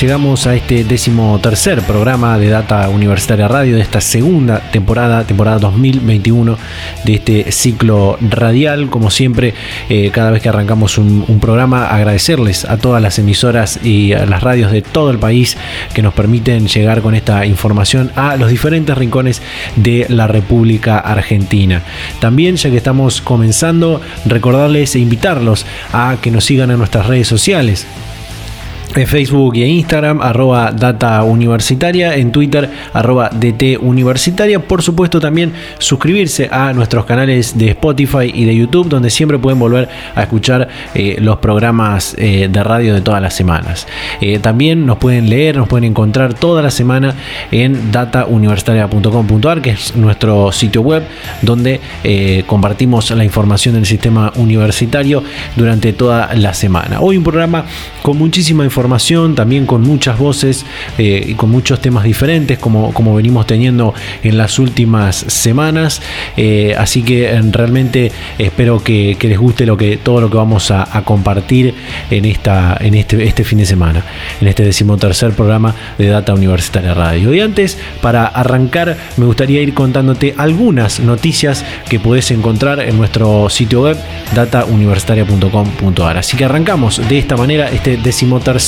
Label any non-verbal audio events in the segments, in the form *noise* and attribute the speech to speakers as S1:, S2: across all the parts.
S1: Llegamos a este décimo tercer programa de Data Universitaria Radio de esta segunda temporada, temporada 2021 de este ciclo radial. Como siempre, eh, cada vez que arrancamos un, un, programa, agradecerles a todas las emisoras y a las radios de todo el país que nos permiten llegar con esta información a los diferentes rincones de la República Argentina. También, ya que estamos comenzando, recordarles e invitarlos a que nos sigan en nuestras redes sociales en Facebook y en Instagram, arroba data universitaria, en Twitter, arroba DT universitaria. Por supuesto, también suscribirse a nuestros canales de Spotify y de YouTube, donde siempre pueden volver a escuchar eh, los programas eh, de radio de todas las semanas. Eh, también nos pueden leer, nos pueden encontrar toda la semana en datauniversitaria.com.ar, que es nuestro sitio web, donde compartimos la información del sistema universitario durante toda la semana. Hoy un programa con muchísima información también con muchas voces eh, y con muchos temas diferentes, como, como venimos teniendo en las últimas semanas. Eh, así que eh, realmente espero que, les guste lo que, todo lo que vamos a, a, compartir en, esta, en este, este fin de semana, en este decimotercer programa de Data Universitaria Radio. Y antes, para arrancar, me gustaría ir contándote algunas noticias que puedes encontrar en nuestro sitio web datauniversitaria.com.ar. Así que arrancamos de esta manera este decimotercer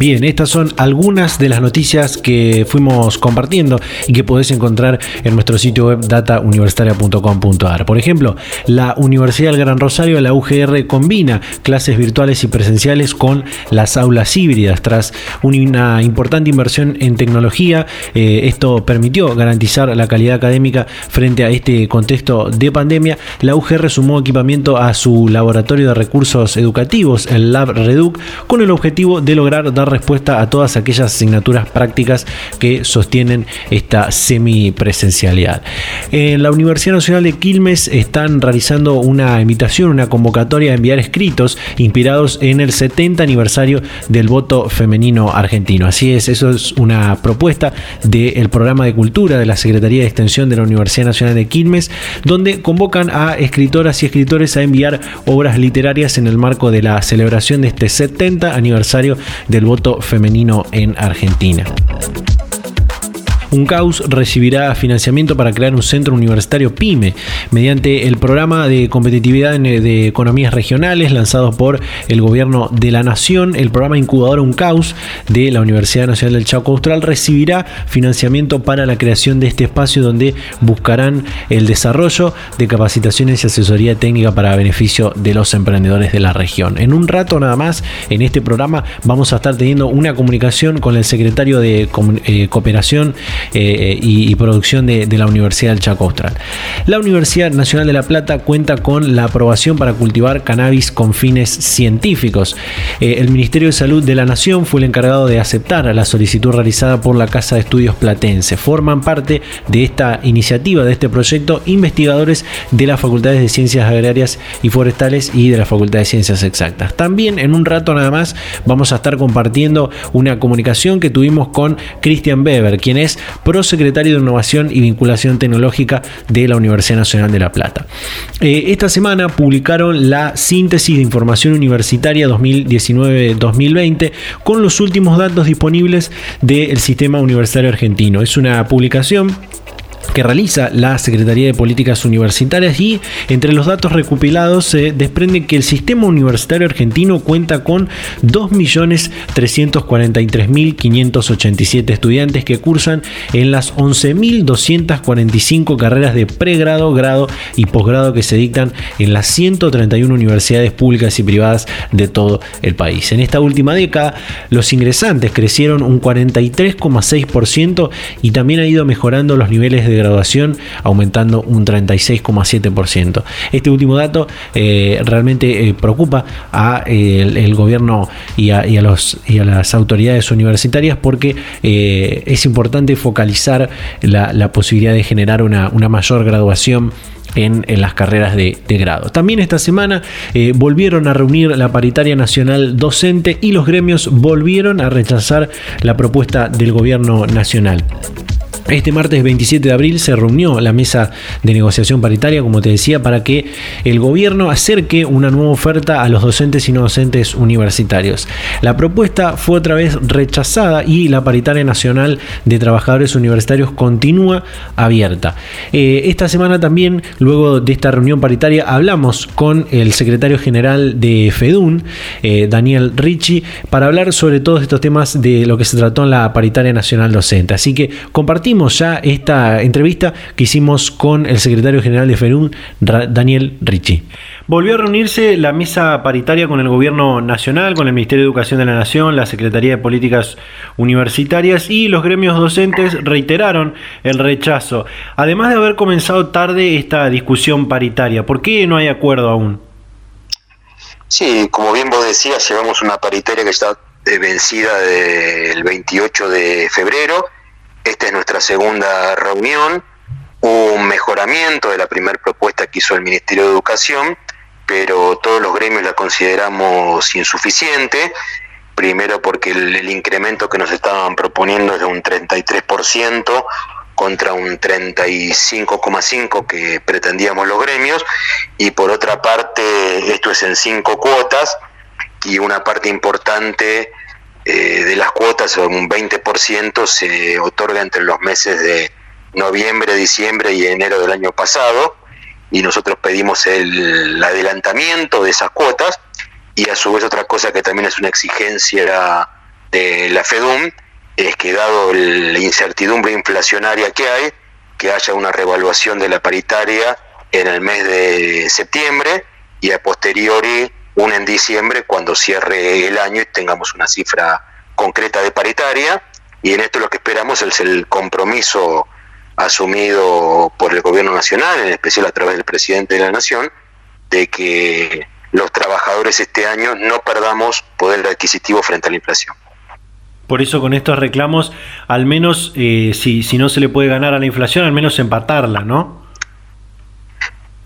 S1: Bien, estas son algunas de las noticias que fuimos compartiendo y que podés encontrar en nuestro sitio web datauniversitaria.com.ar. Por ejemplo, la Universidad del Gran Rosario, la UGR, combina clases virtuales y presenciales con las aulas híbridas. Tras una importante inversión en tecnología, eh, esto permitió garantizar la calidad académica frente a este contexto de pandemia. La UGR sumó equipamiento a su laboratorio de recursos educativos, el Lab Reduc, con el objetivo de lograr dar respuesta a todas aquellas asignaturas prácticas que sostienen esta semipresencialidad. En la Universidad Nacional de Quilmes están realizando una invitación, una convocatoria a enviar escritos inspirados en el 70 aniversario del voto femenino argentino. Así es, eso es una propuesta del programa de cultura de la Secretaría de Extensión de la Universidad Nacional de Quilmes, donde convocan a escritoras y escritores a enviar obras literarias en el marco de la celebración de este 70 aniversario del voto femenino en Argentina. UNCAUS recibirá financiamiento para crear un centro universitario PYME mediante el programa de competitividad de economías regionales lanzado por el gobierno de la nación. El programa incubador UNCAUS de la Universidad Nacional del Chaco Austral recibirá financiamiento para la creación de este espacio donde buscarán el desarrollo de capacitaciones y asesoría técnica para beneficio de los emprendedores de la región. En un rato nada más, en este programa vamos a estar teniendo una comunicación con el secretario de eh, Cooperación eh, y, producción de, la Universidad del Chaco Austral. La Universidad Nacional de La Plata cuenta con la aprobación para cultivar cannabis con fines científicos. Eh, el Ministerio de Salud de la Nación fue el encargado de aceptar la solicitud realizada por la Casa de Estudios Platense. Forman parte de esta iniciativa, de este proyecto, investigadores de las Facultades de Ciencias Agrarias y Forestales y de la Facultad de Ciencias Exactas. También en un rato nada más vamos a estar compartiendo una comunicación que tuvimos con Christian Weber, quien es prosecretario de Innovación y Vinculación Tecnológica de la Universidad Nacional de La Plata. Eh, esta semana publicaron la síntesis de información universitaria 2019-2020 con los últimos datos disponibles del sistema universitario argentino. Es una publicación que realiza la Secretaría de Políticas Universitarias y entre los datos recopilados se desprende que el sistema universitario argentino cuenta con 2.343.587 estudiantes que cursan en las 11.245 carreras de pregrado, grado y posgrado que se dictan en las 131 universidades públicas y privadas de todo el país. En esta última década los ingresantes crecieron un 43,6% y también ha ido mejorando los niveles de graduación, aumentando un 36,7%. Este último dato eh, realmente eh, preocupa a eh, el, gobierno y a, los, y a las autoridades universitarias porque es importante focalizar la, posibilidad de generar una, una mayor graduación en, las carreras de, grado. También esta semana volvieron a reunir la paritaria nacional docente y los gremios volvieron a rechazar la propuesta del gobierno nacional. Este martes 27 de abril se reunió la mesa de negociación paritaria, como te decía, para que el gobierno acerque una nueva oferta a los docentes y no docentes universitarios. La propuesta fue otra vez rechazada y la paritaria nacional de trabajadores universitarios continúa abierta. Eh, esta semana también, luego de esta reunión paritaria, hablamos con el secretario general de FEDUN, eh, Daniel Ricci, para hablar sobre todos estos temas de lo que se trató en la paritaria nacional docente. Así que compartimos ya esta entrevista que hicimos con el secretario general de FERUN, Daniel Ricci. Volvió a reunirse la mesa paritaria con el Gobierno Nacional, con el Ministerio de Educación de la Nación, la Secretaría de Políticas Universitarias y los gremios docentes reiteraron el rechazo. Además de haber comenzado tarde esta discusión paritaria, ¿por qué no hay acuerdo aún?
S2: Sí, como bien vos decías, llevamos una paritaria que está vencida del 28 de febrero esta es nuestra segunda reunión. Hubo un mejoramiento de la primera propuesta que hizo el Ministerio de Educación, pero todos los gremios la consideramos insuficiente. Primero porque el, incremento que nos estaban proponiendo es de un 33% contra un 35,5% que pretendíamos los gremios. Y por otra parte, esto es en cinco cuotas y una parte importante eh, de las cuotas, un 20% se otorga entre los meses de noviembre, diciembre y enero del año pasado, y nosotros pedimos el, adelantamiento de esas cuotas, y a su vez otra cosa que también es una exigencia de la FEDUM, es que dado la incertidumbre inflacionaria que hay, que haya una revaluación de la paritaria en el mes de septiembre y a posteriori una en diciembre cuando cierre el año y tengamos una cifra concreta de paritaria y en esto lo que esperamos es el compromiso asumido por el gobierno nacional, en especial a través del presidente de la nación, de que los trabajadores este año no perdamos poder adquisitivo frente a la inflación.
S1: Por eso con estos reclamos, al menos eh, si, si no se le puede ganar a la inflación, al menos empatarla, ¿no?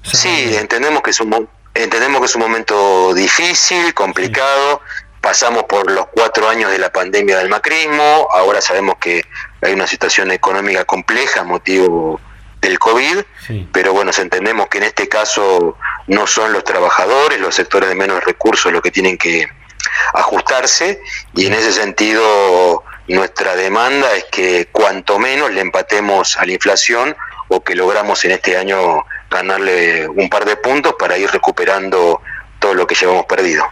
S2: Sí, entendemos que es un, Entendemos que es un momento difícil, complicado. Pasamos por los cuatro años de la pandemia del macrismo. Ahora sabemos que hay una situación económica compleja, motivo del COVID. Pero bueno, entendemos que en este caso no son los trabajadores, los sectores de menos recursos los que tienen que ajustarse. Y en ese sentido, nuestra demanda es que cuanto menos le empatemos a la inflación o que logramos en este año ganarle un par de puntos para ir recuperando todo lo que llevamos perdido.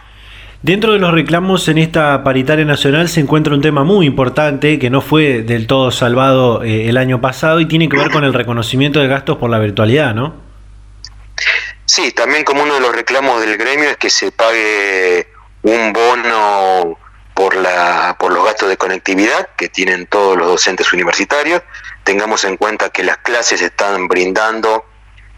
S1: Dentro de los reclamos en esta paritaria nacional se encuentra un tema muy importante que no fue del todo salvado eh, el año pasado y tiene que ver con el reconocimiento de gastos por la virtualidad, ¿no?
S2: Sí, también como uno de los reclamos del gremio es que se pague un bono por, la, por los gastos de conectividad que tienen todos los docentes universitarios. Tengamos en cuenta que las clases están brindando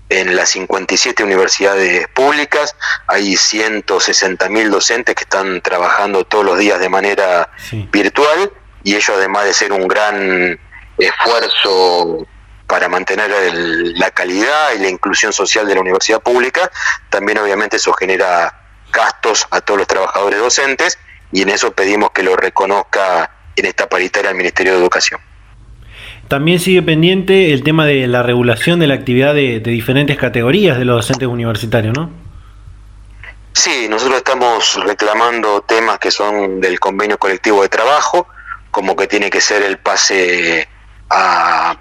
S2: en las 57 universidades públicas, hay 160 mil docentes que están trabajando todos los días de manera virtual y ello además de ser un gran esfuerzo para mantener la calidad y la inclusión social de la universidad pública, también obviamente eso genera gastos a todos los trabajadores docentes y en eso pedimos que lo reconozca en esta paritaria el Ministerio de Educación.
S1: También sigue pendiente el tema de la regulación de la actividad de, diferentes categorías de los docentes universitarios, ¿no?
S2: Sí, nosotros estamos reclamando temas que son del convenio colectivo de trabajo, como que tiene que ser el pase a,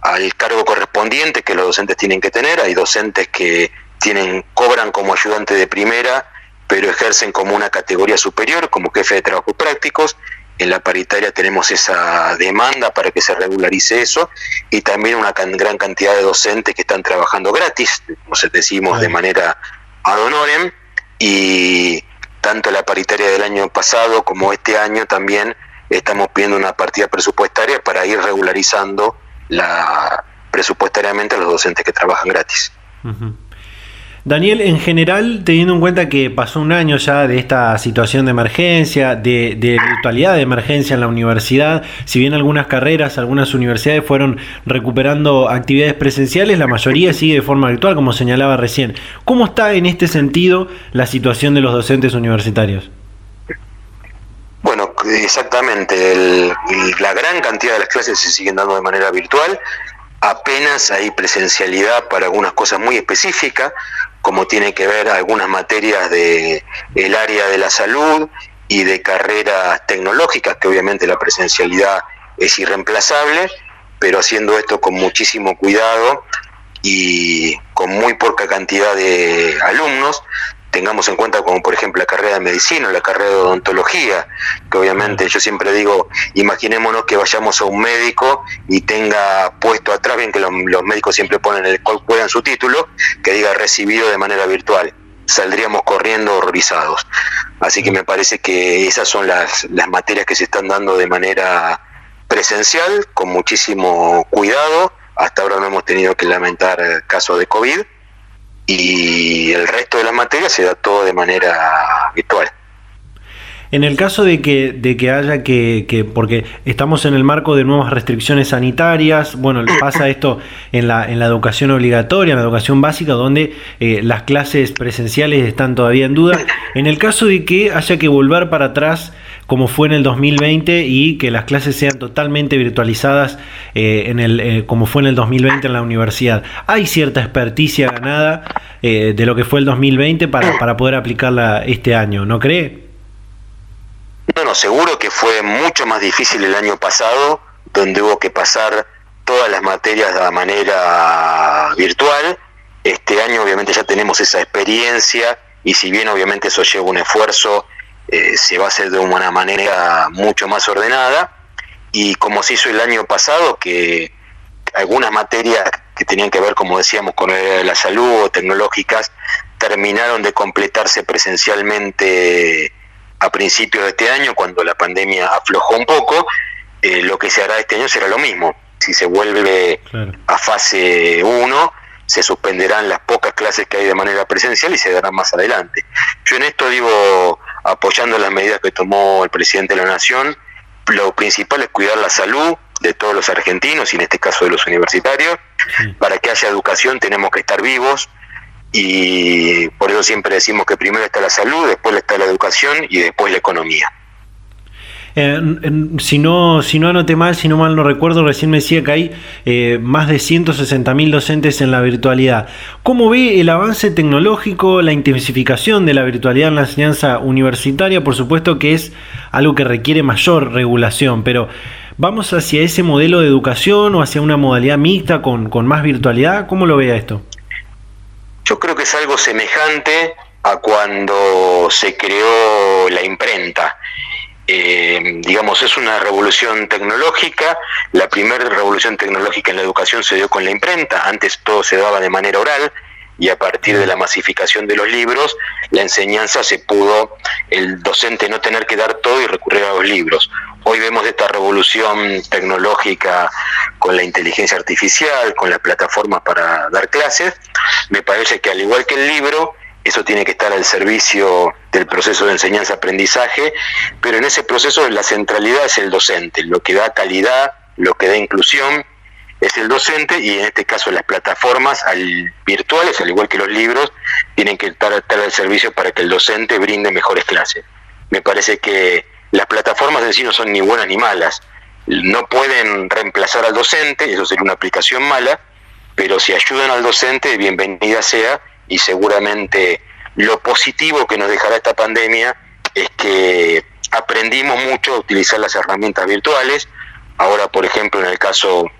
S2: al cargo correspondiente que los docentes tienen que tener. Hay docentes que tienen cobran como ayudante de primera, pero ejercen como una categoría superior, como jefe de trabajos prácticos, en la paritaria tenemos esa demanda para que se regularice eso y también una gran cantidad de docentes que están trabajando gratis, como decimos de manera ad honorem, y tanto la paritaria del año pasado como este año también estamos pidiendo una partida presupuestaria para ir regularizando la presupuestariamente a los docentes que trabajan gratis.
S1: Daniel, en general, teniendo en cuenta que pasó un año ya de esta situación de emergencia, de, virtualidad de emergencia en la universidad, si bien algunas carreras, algunas universidades fueron recuperando actividades presenciales, la mayoría sigue de forma virtual, como señalaba recién. ¿Cómo está en este sentido la situación de los docentes universitarios?
S2: Bueno, exactamente. la gran cantidad de las clases se siguen dando de manera virtual apenas hay presencialidad para algunas cosas muy específicas, como tiene que ver algunas materias de el área de la salud y de carreras tecnológicas, que obviamente la presencialidad es irreemplazable, pero haciendo esto con muchísimo cuidado y con muy poca cantidad de alumnos, tengamos en cuenta como por ejemplo la carrera de medicina, la carrera de odontología, que obviamente yo siempre digo, imaginémonos que vayamos a un médico y tenga puesto atrás, bien que los, médicos siempre ponen el cual en su título, que diga recibido de manera virtual. Saldríamos corriendo horrorizados. Así que me parece que esas son las, las materias que se están dando de manera presencial, con muchísimo cuidado. Hasta ahora no hemos tenido que lamentar casos de COVID y el resto de las materias se da todo de manera virtual.
S1: En el caso de que, de que haya que, que, porque estamos en el marco de nuevas restricciones sanitarias, bueno, *coughs* pasa esto en la, en la educación obligatoria, en la educación básica, donde eh, las clases presenciales están todavía en duda. *coughs* En el caso de que haya que volver para atrás, como fue en el 2020, y que las clases sean totalmente virtualizadas, eh, en el, eh, como fue en el 2020 en la universidad, ¿hay cierta experticia ganada de lo que fue el 2020 para, para poder aplicarla este año? ¿No cree?
S2: No, no, seguro que fue mucho más difícil el año pasado, donde hubo que pasar todas las materias de manera virtual. Este año obviamente ya tenemos esa experiencia y si bien obviamente eso lleva un esfuerzo, eh, se va a hacer de una manera mucho más ordenada. Y como se hizo el año pasado, que algunas materias que tenían que ver, como decíamos, con la salud o tecnológicas, terminaron de completarse presencialmente a principios de este año, cuando la pandemia aflojó un poco, eh, lo que se hará este año será lo mismo. Si se vuelve a fase 1, se suspenderán las pocas clases que hay de manera presencial y se darán más adelante. Yo en esto digo, apoyando las medidas que tomó el presidente de la Nación, lo principal es cuidar la salud de todos los argentinos y en este caso de los universitarios. Para que haya educación tenemos que estar vivos, y por eso siempre decimos que primero está la salud, después está la educación y después la economía.
S1: Si, no, si no anoté mal, si no mal no recuerdo, recién me decía que hay eh, más de 160.000 docentes en la virtualidad. ¿Cómo ve el avance tecnológico, la intensificación de la virtualidad en la enseñanza universitaria? Por supuesto que es algo que requiere mayor regulación, pero ¿vamos hacia ese modelo de educación o hacia una modalidad mixta con, más virtualidad? ¿Cómo lo ve esto?
S2: Yo creo que es algo semejante a cuando se creó la imprenta. Eh, digamos, es una revolución tecnológica. La primera revolución tecnológica en la educación se dio con la imprenta. Antes todo se daba de manera oral y a partir de la masificación de los libros, la enseñanza se pudo, el docente no tener que dar todo y recurrir a los libros. Hoy vemos esta revolución tecnológica con la inteligencia artificial, con las plataformas para dar clases. Me parece que al igual que el libro, eso tiene que estar al servicio del proceso de enseñanza-aprendizaje, pero en ese proceso la centralidad es el docente, lo que da calidad, lo que da inclusión es el docente y en este caso las plataformas al, virtuales, al igual que los libros, tienen que estar, estar al servicio para que el docente brinde mejores clases. Me parece que las plataformas en sí no son ni buenas ni malas, no pueden reemplazar al docente, eso sería una aplicación mala, pero si ayudan al docente, bienvenida sea y seguramente lo positivo que nos dejará esta pandemia es que aprendimos mucho a utilizar las herramientas virtuales. Ahora, por ejemplo, en el caso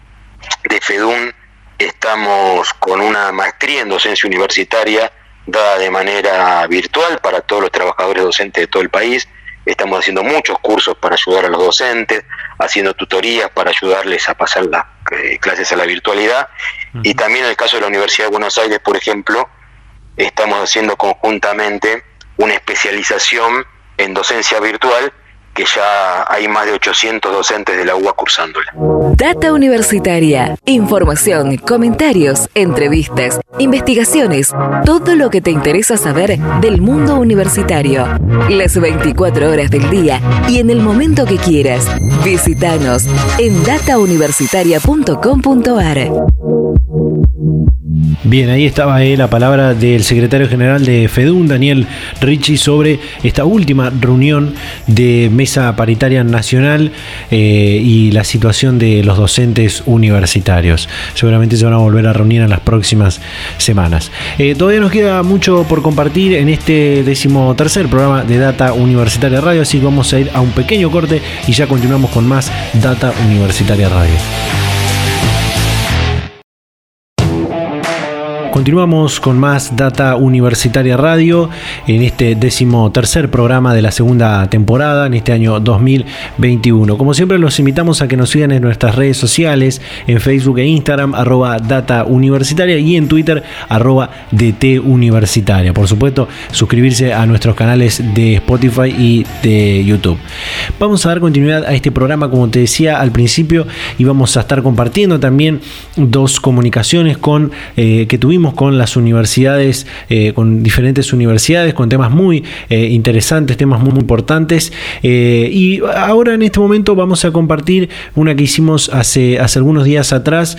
S2: de FEDUN, estamos con una maestría en docencia universitaria dada de manera virtual para todos los trabajadores docentes de todo el país. Estamos haciendo muchos cursos para ayudar a los docentes, haciendo tutorías para ayudarles a pasar las eh, clases a la virtualidad. Y también en el caso de la Universidad de Buenos Aires, por ejemplo, estamos haciendo conjuntamente una especialización en docencia virtual que ya hay más de 800 docentes de la UBA cursándola.
S3: Data Universitaria. Información, comentarios, entrevistas, investigaciones, todo lo que te interesa saber del mundo universitario. Las 24 horas del día y en el momento que quieras. Visítanos en datauniversitaria.com.ar.
S1: Bien, ahí estaba eh, la palabra del secretario general de FEDUN, Daniel Ricci, sobre esta última reunión de mesa paritaria nacional eh, y la situación de los docentes universitarios. Seguramente se van a volver a reunir en las próximas semanas. Eh, todavía nos queda mucho por compartir en este decimotercer programa de Data Universitaria Radio, así que vamos a ir a un pequeño corte y ya continuamos con más Data Universitaria Radio. Continuamos con más Data Universitaria Radio en este décimo tercer programa de la segunda temporada en este año 2021. Como siempre los invitamos a que nos sigan en nuestras redes sociales, en Facebook e Instagram, arroba Data Universitaria y en Twitter, arroba DT Universitaria. Por supuesto, suscribirse a nuestros canales de Spotify y de YouTube. Vamos a dar continuidad a este programa, como te decía al principio, y vamos a estar compartiendo también dos comunicaciones con eh, que tuvimos con las universidades, eh, con diferentes universidades, con temas muy eh, interesantes, temas muy, importantes. Eh, y ahora en este momento vamos a compartir una que hicimos hace, hace algunos días atrás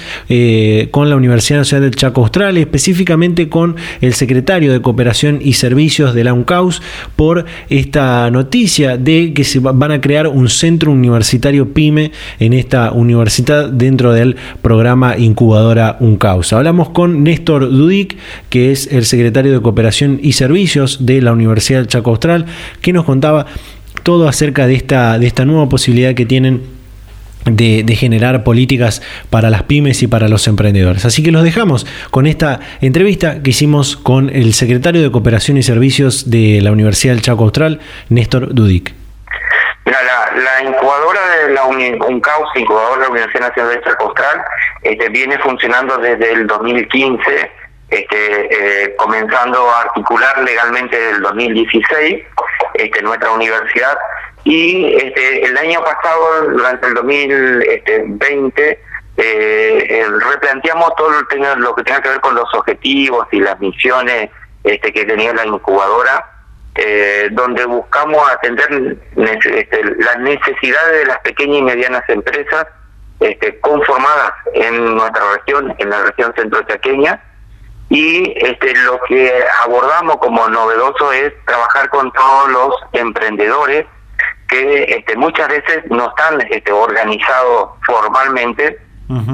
S1: con la Universidad Nacional del Chaco Austral, específicamente con el secretario de Cooperación y Servicios de la UNCAUS por esta noticia de que se van a crear un centro universitario PYME en esta universidad dentro del programa incubadora UNCAUS. Hablamos con Néstor Dudic, que es el secretario de Cooperación y Servicios de la Universidad del Chaco Austral, que nos contaba todo acerca de esta, de esta nueva posibilidad que tienen de, generar políticas para las pymes y para los emprendedores. Así que los dejamos con esta entrevista que hicimos con el secretario de Cooperación y Servicios de la Universidad del Chaco Austral, Néstor Dudic.
S4: la, incubadora de la UNCAUS, incubadora de la Universidad Nacional del Chaco Austral, este, viene funcionando desde el 2015 este, eh, comenzando a articular legalmente desde el 2016 este, nuestra universidad. Y este, el año pasado, durante el 2020, este, eh, replanteamos todo lo que tenga que ver con los objetivos y las misiones este, que tenía la incubadora, eh, donde buscamos atender este, las necesidades de las pequeñas y medianas empresas este, conformadas en nuestra región, en la región centro-chaqueña, y este, lo que abordamos como novedoso es trabajar con todos los emprendedores que este, muchas veces no están este, organizados formalmente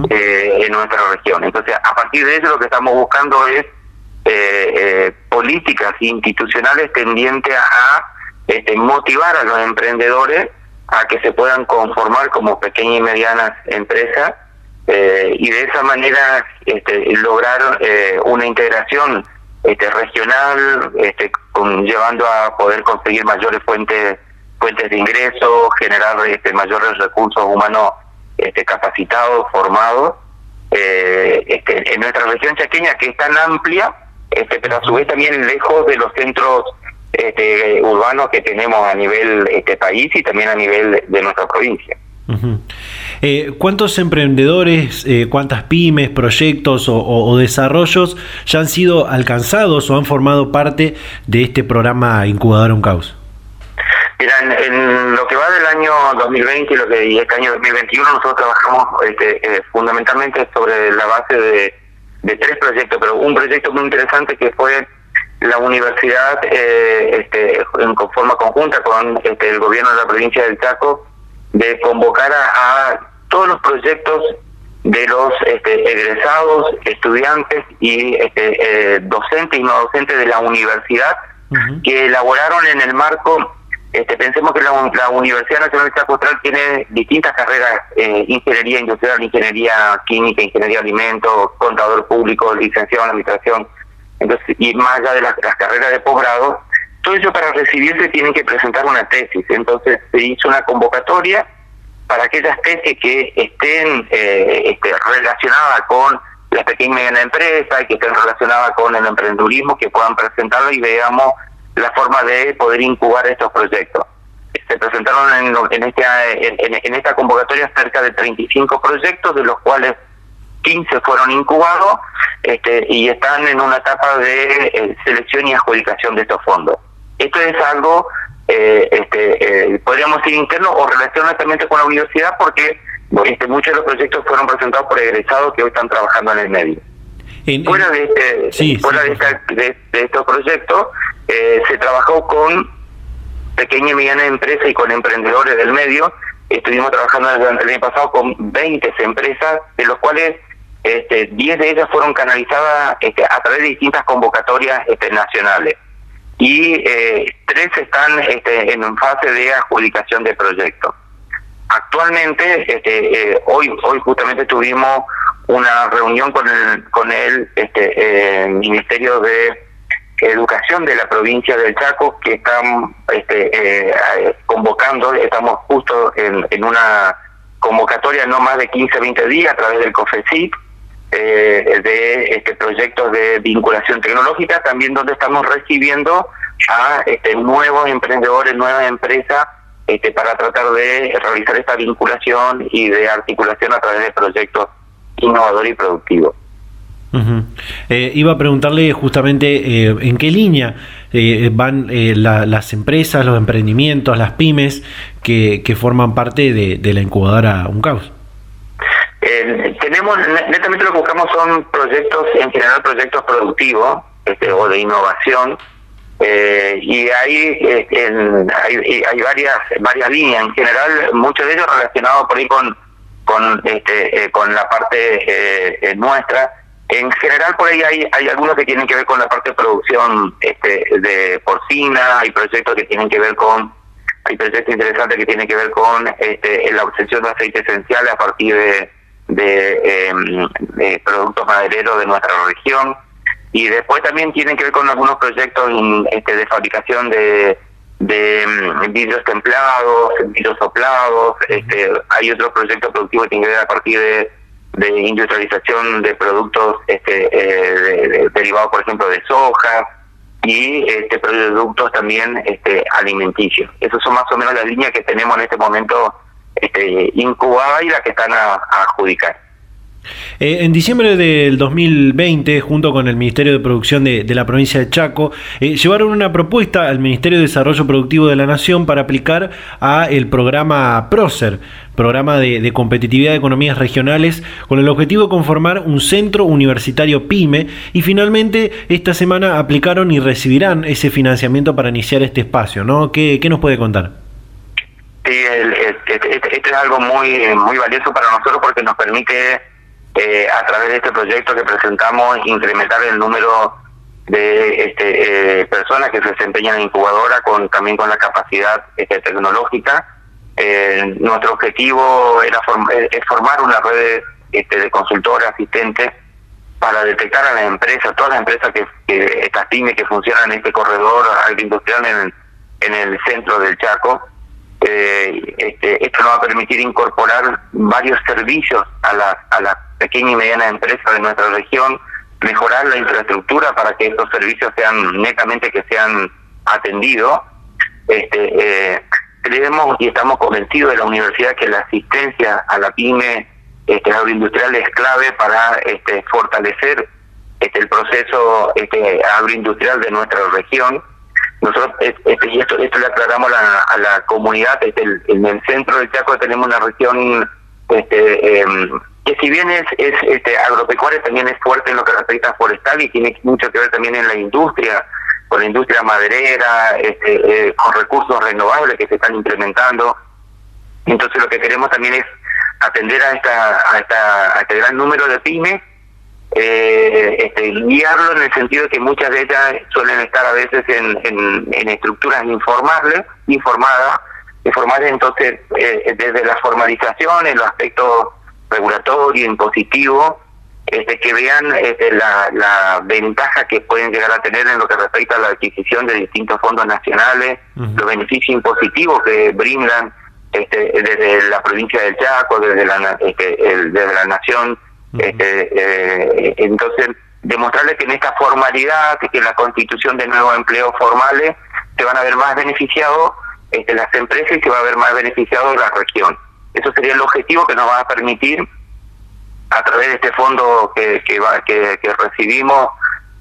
S4: eh, en nuestra región. Entonces, a partir de eso lo que estamos buscando es eh, eh, políticas institucionales tendientes a este, motivar a los emprendedores a que se puedan conformar como pequeñas y medianas empresas eh, y de esa manera este, lograr eh, una integración este, regional, este, con, llevando a poder conseguir mayores fuentes fuentes de ingresos, generar este, mayores recursos humanos este, capacitados, formados, eh, este, en nuestra región chaqueña que es tan amplia, este, pero a su vez también lejos de los centros este, urbanos que tenemos a nivel este país y también a nivel de nuestra provincia.
S1: Eh, ¿Cuántos emprendedores, eh, cuántas pymes, proyectos o, desarrollos ya han sido alcanzados o han formado parte de este programa Incubadora Uncaus?
S4: Mira, en, lo que va del año 2020 y lo que este año 2021 nosotros trabajamos este, eh, fundamentalmente sobre la base de, tres proyectos, pero un proyecto muy interesante que fue la universidad este, en forma conjunta con este, el gobierno de la provincia del Chaco de convocar a, todos los proyectos de los este, egresados, estudiantes y este, eh, docentes y no docentes de la universidad que elaboraron en el marco, este, pensemos que la, Universidad Nacional de Chaco tiene distintas carreras, eh, ingeniería industrial, ingeniería química, ingeniería de alimentos, contador público, licenciado en administración, entonces y más allá de las, carreras de posgrado, todo eso para recibirse tienen que presentar una tesis, entonces se hizo una convocatoria para aquellas tesis que estén eh, este, relacionadas con la pequeña y mediana empresa y que estén relacionadas con el emprendedurismo, que puedan presentarlo y veamos la forma de poder incubar estos proyectos. Se presentaron en, este, esta convocatoria cerca de 35 proyectos, de los cuales 15 fueron incubados este, y están en una etapa de eh, selección y adjudicación de estos fondos. Esto es algo, eh, este, eh, podríamos decir interno o relacionado con la universidad porque este, muchos de los proyectos fueron presentados por egresados que hoy están trabajando en el medio. fuera de, este, fuera de, estos proyectos, eh, se trabajó con pequeña y mediana empresas y con emprendedores del medio. Estuvimos trabajando durante el año pasado con 20 empresas, de los cuales este, 10 de ellas fueron canalizadas este, a través de distintas convocatorias este, nacionales. Y eh, tres están este, en fase de adjudicación de proyectos. Actualmente, este, eh, hoy hoy justamente tuvimos una reunión con el con el este, eh, Ministerio de Educación de la provincia del Chaco que están este, eh, convocando, estamos justo en, una convocatoria no más de 15, 20 días a través del COFECIP de este, proyectos de vinculación tecnológica, también donde estamos recibiendo a este, nuevos emprendedores, nuevas empresas este, para tratar de realizar esta vinculación y de articulación a través de proyectos innovadores y productivos.
S1: Eh, iba a preguntarle justamente eh, en qué línea eh, van las empresas, los emprendimientos, las pymes que, que forman parte de, la incubadora UNCAUS.
S4: Tenemos, netamente lo que buscamos son proyectos, en general proyectos productivos este, o de innovación, eh, y ahí eh, hay, hay varias varias líneas. En general muchos de ellos relacionados por ahí con con este eh, con la parte eh, nuestra. En general por ahí hay hay algunos que tienen que ver con la parte de producción este de porcina hay proyectos que tienen que ver con hay proyectos interesantes que tienen que ver con este la obtención de aceite esencial a partir de de, em, de productos madereros de nuestra región. Y después también tienen que ver con algunos proyectos este, de fabricación de, de mm, vidrios templados, vidrios soplados, este, hay otros proyectos productivos que tienen que ver a partir de, de industrialización de productos este, eh, derivados, por ejemplo, de soja y este, productos también este, alimenticios. Esas son más o menos las líneas que tenemos en este momento este, incubadas y las que están a adjudicar.
S1: Eh, en diciembre del 2020, junto con el Ministerio de Producción de, la provincia de Chaco, eh, llevaron una propuesta al Ministerio de Desarrollo Productivo de la Nación para aplicar a el programa PROCER, programa de, competitividad de economías regionales, con el objetivo de conformar un centro universitario PYME y finalmente esta semana aplicaron y recibirán ese financiamiento para iniciar este espacio, ¿no? ¿Qué, nos puede contar?
S4: Sí, este es algo muy, muy valioso para nosotros porque nos permite eh, a través de este proyecto que presentamos incrementar el número de este, eh, personas que se desempeñan en incubadora con también con la capacidad este, tecnológica. Eh, nuestro objetivo era es formar una red este, de consultores, asistentes, para detectar a las empresas, todas las empresas que, que estas pymes que funcionan en este corredor agroindustrial en en el centro del Chaco, eh, este, esto nos va a permitir incorporar varios servicios a la, a la pequeña y mediana empresa de nuestra región, mejorar la infraestructura para que estos servicios sean netamente que sean atendidos. Este, eh, creemos y estamos convencidos de la universidad que la asistencia a la pyme este, agroindustrial es clave para este, fortalecer este, el proceso este, agroindustrial de nuestra región nosotros, este, y esto, esto le aclaramos a la comunidad, este, en el centro del Chaco tenemos una región este, em, que si bien es, es este, agropecuaria, también es fuerte en lo que respecta a forestal y tiene mucho que ver también en la industria, con la industria maderera, este, eh, con recursos renovables que se están implementando. Entonces lo que queremos también es atender a, esta, a, esta, a este gran número de pymes, eh, este, guiarlo en el sentido de que muchas de ellas suelen estar a veces en, en, estructuras informales, informadas, informales entonces eh, desde la formalización, en los aspectos regulatorio, impositivo, este, que vean este, la, la, ventaja que pueden llegar a tener en lo que respecta a la adquisición de distintos fondos nacionales, los beneficios impositivos que brindan este, desde la provincia del Chaco, desde la, este, desde la nación. Este, eh, entonces, demostrarles que en esta formalidad, que en la constitución de nuevos empleos formales, se van a ver más beneficiados este, las empresas y se va a ver más beneficiado la región. Eso sería el objetivo que nos va a permitir a través de este fondo que, que, va, que, recibimos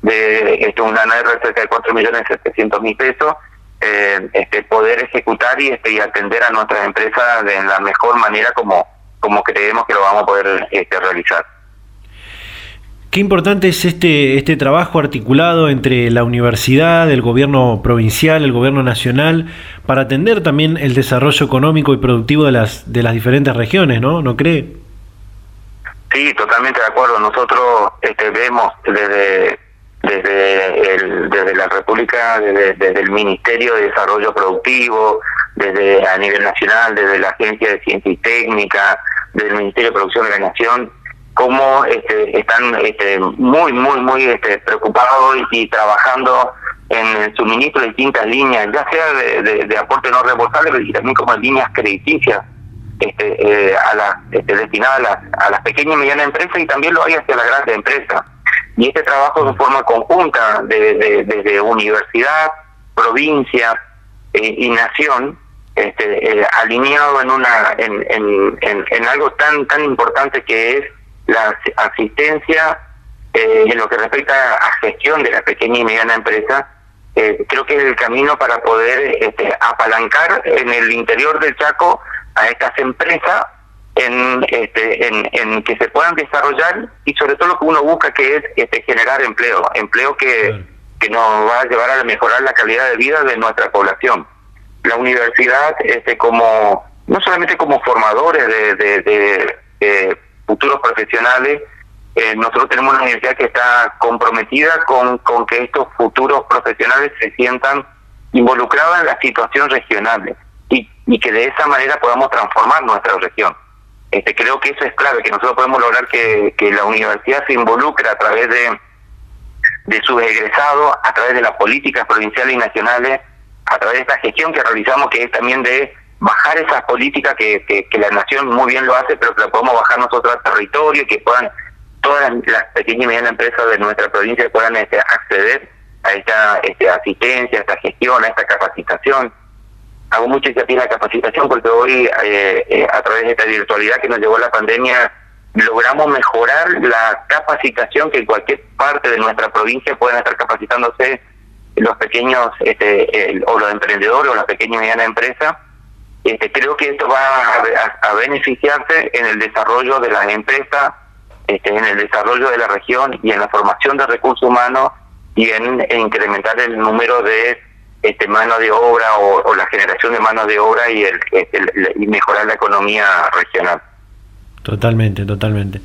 S4: de este, una de cerca de 4 millones mil pesos, eh, este, poder ejecutar y, este, y atender a nuestras empresas de la mejor manera como, como creemos que lo vamos a poder este, realizar.
S1: Qué importante es este, este trabajo articulado entre la universidad, el gobierno provincial, el gobierno nacional, para atender también el desarrollo económico y productivo de las, de las diferentes regiones, ¿no? ¿No cree?
S4: Sí, totalmente de acuerdo. Nosotros este, vemos desde desde el, desde la República, desde, desde, el Ministerio de Desarrollo Productivo, desde a nivel nacional, desde la Agencia de Ciencia y Técnica, desde el Ministerio de Producción de la Nación, cómo este, están este, muy, muy, muy este, preocupados y, trabajando en el suministro de distintas líneas, ya sea de, aporte no reembolsable, pero también como líneas crediticias este, eh, a las, este, destinadas a las, a las pequeñas y medianas empresas y también lo hay hacia las grandes empresas. Y este trabajo de forma conjunta desde de, universidad, provincia eh, y nación, este, eh, alineado en una en, en, en, algo tan tan importante que es la asistencia eh, en lo que respecta a gestión de la pequeña y mediana empresa, creo que es el camino para poder este, apalancar en el interior del Chaco a estas empresas en, este, en, que se puedan desarrollar y sobre todo lo que uno busca que es este, generar empleo, empleo que, que nos va a llevar a mejorar la calidad de vida de nuestra población. La universidad, este, como no solamente como formadores de, de, futuros profesionales, eh, nosotros tenemos una universidad que está comprometida con, con que estos futuros profesionales se sientan involucrados en la situación regional y, y que de esa manera podamos transformar nuestra región. Este, creo que eso es clave, que nosotros podemos lograr que, que la universidad se involucre a través de, de sus egresados, a través de las políticas provinciales y nacionales, a través de esta gestión que realizamos, que es también de bajar esas políticas que, que, la nación muy bien lo hace, pero que la podemos bajar nosotros al territorio, que puedan todas las pequeñas y medianas empresas de nuestra provincia puedan este, acceder a esta este, asistencia, a esta gestión, a esta capacitación hago mucho hincapié en la capacitación porque hoy, eh, eh, a través de esta virtualidad que nos llevó la pandemia, logramos mejorar la capacitación que en cualquier parte de nuestra provincia pueden estar capacitándose los pequeños este, o los emprendedores o las pequeñas y medianas empresas. Este, creo que esto va a, beneficiarse en el desarrollo de las empresas, este, en el desarrollo de la región y en la formación de recursos humanos y en incrementar el número de este, mano de obra o, la generación de mano de obra y, el, y mejorar la economía regional.
S1: Totalmente, totalmente.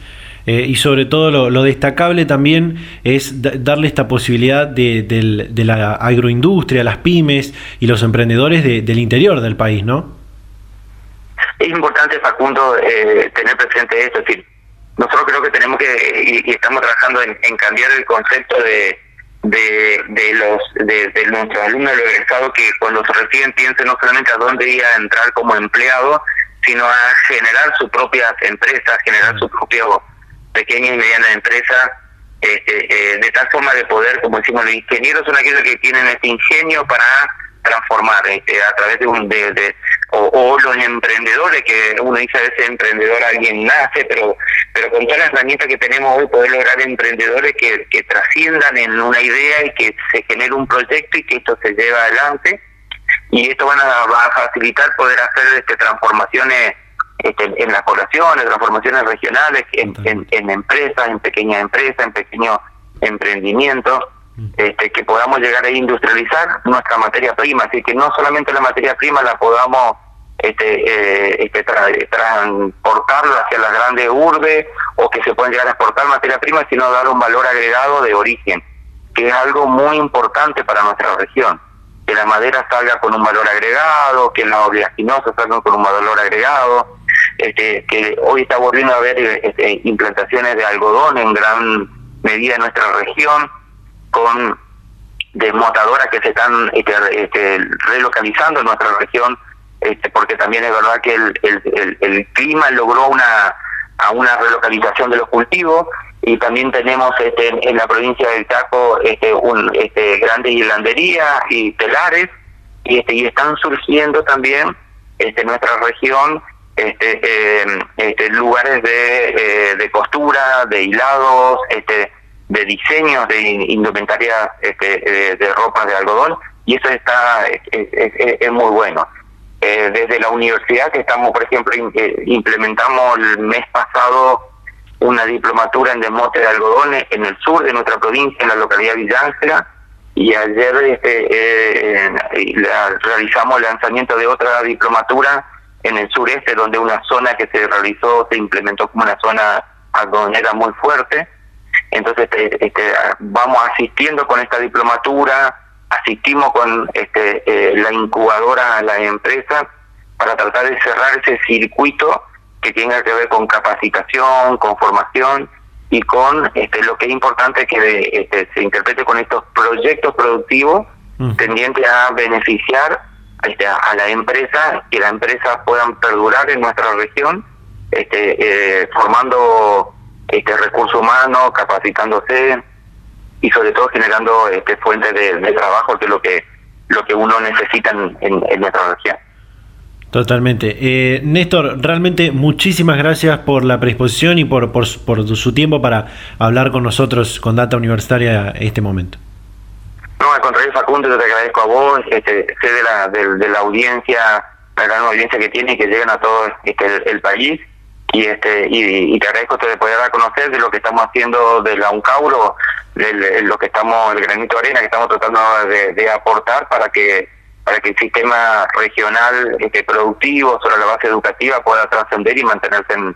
S1: Eh, y sobre todo lo, destacable también es darle esta posibilidad de, de, la agroindustria, las pymes y los emprendedores del interior del país, ¿no?
S4: Es importante, Facundo, eh, tener presente esto. Es decir, nosotros creo que tenemos que, y, estamos trabajando en cambiar el concepto de, de, los de, de nuestros alumnos de egresado que cuando se reciben piensen no solamente a dónde ir a entrar como empleado, sino a generar sus propias empresas, generar su propio pequeña y mediana empresa, este, eh, de tal forma de poder, como decimos, los ingenieros son aquellos que tienen este ingenio para transformar este, a través de un de, o, los emprendedores que uno dice a veces emprendedor alguien nace pero pero con todas las herramientas que tenemos hoy poder lograr emprendedores que, que trasciendan en una idea y que se genere un proyecto y que esto se lleve adelante. Y esto van a, va a facilitar poder hacer este, transformaciones este, en las poblaciones, transformaciones regionales, en, en, en empresas, en pequeñas empresas, en pequeños emprendimientos este, que podamos llegar a industrializar nuestra materia prima, así que no solamente la materia prima la podamos este, eh, este transportarlo hacia las grandes urbes o que se pueden llegar a exportar materia prima, sino dar un valor agregado de origen, que es algo muy importante para nuestra región. Que la madera salga con un valor agregado, que la oleaginosa salga con un valor agregado, este, que hoy está volviendo a haber este, implantaciones de algodón en gran medida en nuestra región, con desmotadoras que se están este, este, relocalizando en nuestra región, este, porque también es verdad que el, el, el, clima logró una, a una relocalización de los cultivos y también tenemos este, en la provincia del Chaco este, un, este, grandes hilanderías y telares y, este, y están surgiendo también este, en nuestra región este, eh, este, lugares de, eh, de costura, de hilados, este, de diseños de indumentaria este, eh, de, ropa de algodón y eso está es, muy bueno. Eh, desde la universidad que estamos, por ejemplo, eh, implementamos el mes pasado una diplomatura en desmote de algodones en el sur de nuestra provincia, en la localidad de Villángela, y ayer este, realizamos el lanzamiento de otra diplomatura en el sureste, donde una zona que se realizó se implementó como una zona algodonera muy fuerte, entonces este, este, vamos asistiendo con esta diplomatura, asistimos con este, eh, la incubadora a la empresa para tratar de cerrar ese circuito que tenga que ver con capacitación, con formación y con este, lo que es importante que este, se interprete con estos proyectos productivos tendientes a beneficiar este, a la empresa, que la empresa puedan perdurar en nuestra región, este, eh, formando este recurso humano, capacitándose y sobre todo generando este fuentes de, trabajo que es lo que lo que uno necesita en, nuestra región.
S1: Totalmente. Eh, Néstor, realmente muchísimas gracias por la predisposición y por, por, su tiempo para hablar con nosotros, con Data Universitaria, este momento.
S4: No, al contrario, Facundo, yo te agradezco a vos, este, sé de la, de, la audiencia, la gran audiencia que tiene y que llegan a todo este, el país y este y, te agradezco de poder dar a conocer de lo que estamos haciendo de la UNCAURO, de, lo que estamos, el granito de arena que estamos tratando de, aportar para que para que el sistema regional este, productivo sobre la base educativa pueda trascender y mantenerse en,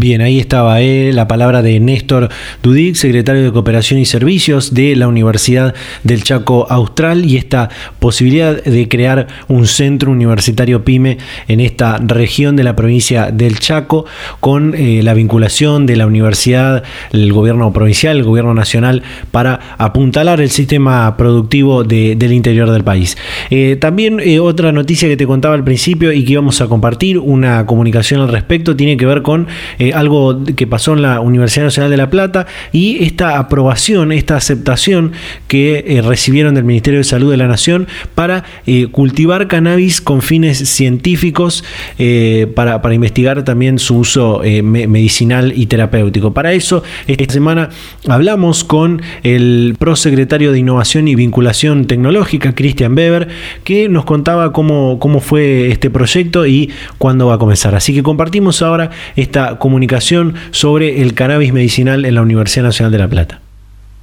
S1: Bien, ahí estaba eh, la palabra de Néstor Dudic, secretario de Cooperación y Servicios de la Universidad del Chaco Austral, y esta posibilidad de crear un centro universitario PYME en esta región de la provincia del Chaco, con eh, la vinculación de la universidad, el gobierno provincial, el gobierno nacional, para apuntalar el sistema productivo del interior del país. Eh, también otra noticia que te contaba al principio y que íbamos a compartir, una comunicación al respecto, tiene que ver con algo que pasó en la Universidad Nacional de La Plata y esta aprobación, esta aceptación que eh, recibieron del Ministerio de Salud de la Nación para eh, cultivar cannabis con fines científicos eh, para, investigar también su uso medicinal y terapéutico. Para eso, esta semana hablamos con el prosecretario de Innovación y Vinculación Tecnológica, Cristian Weber, que nos contaba cómo, cómo fue este proyecto y cuándo va a comenzar. Así que compartimos ahora esta comunicación comunicación sobre el cannabis medicinal en la Universidad Nacional de La Plata.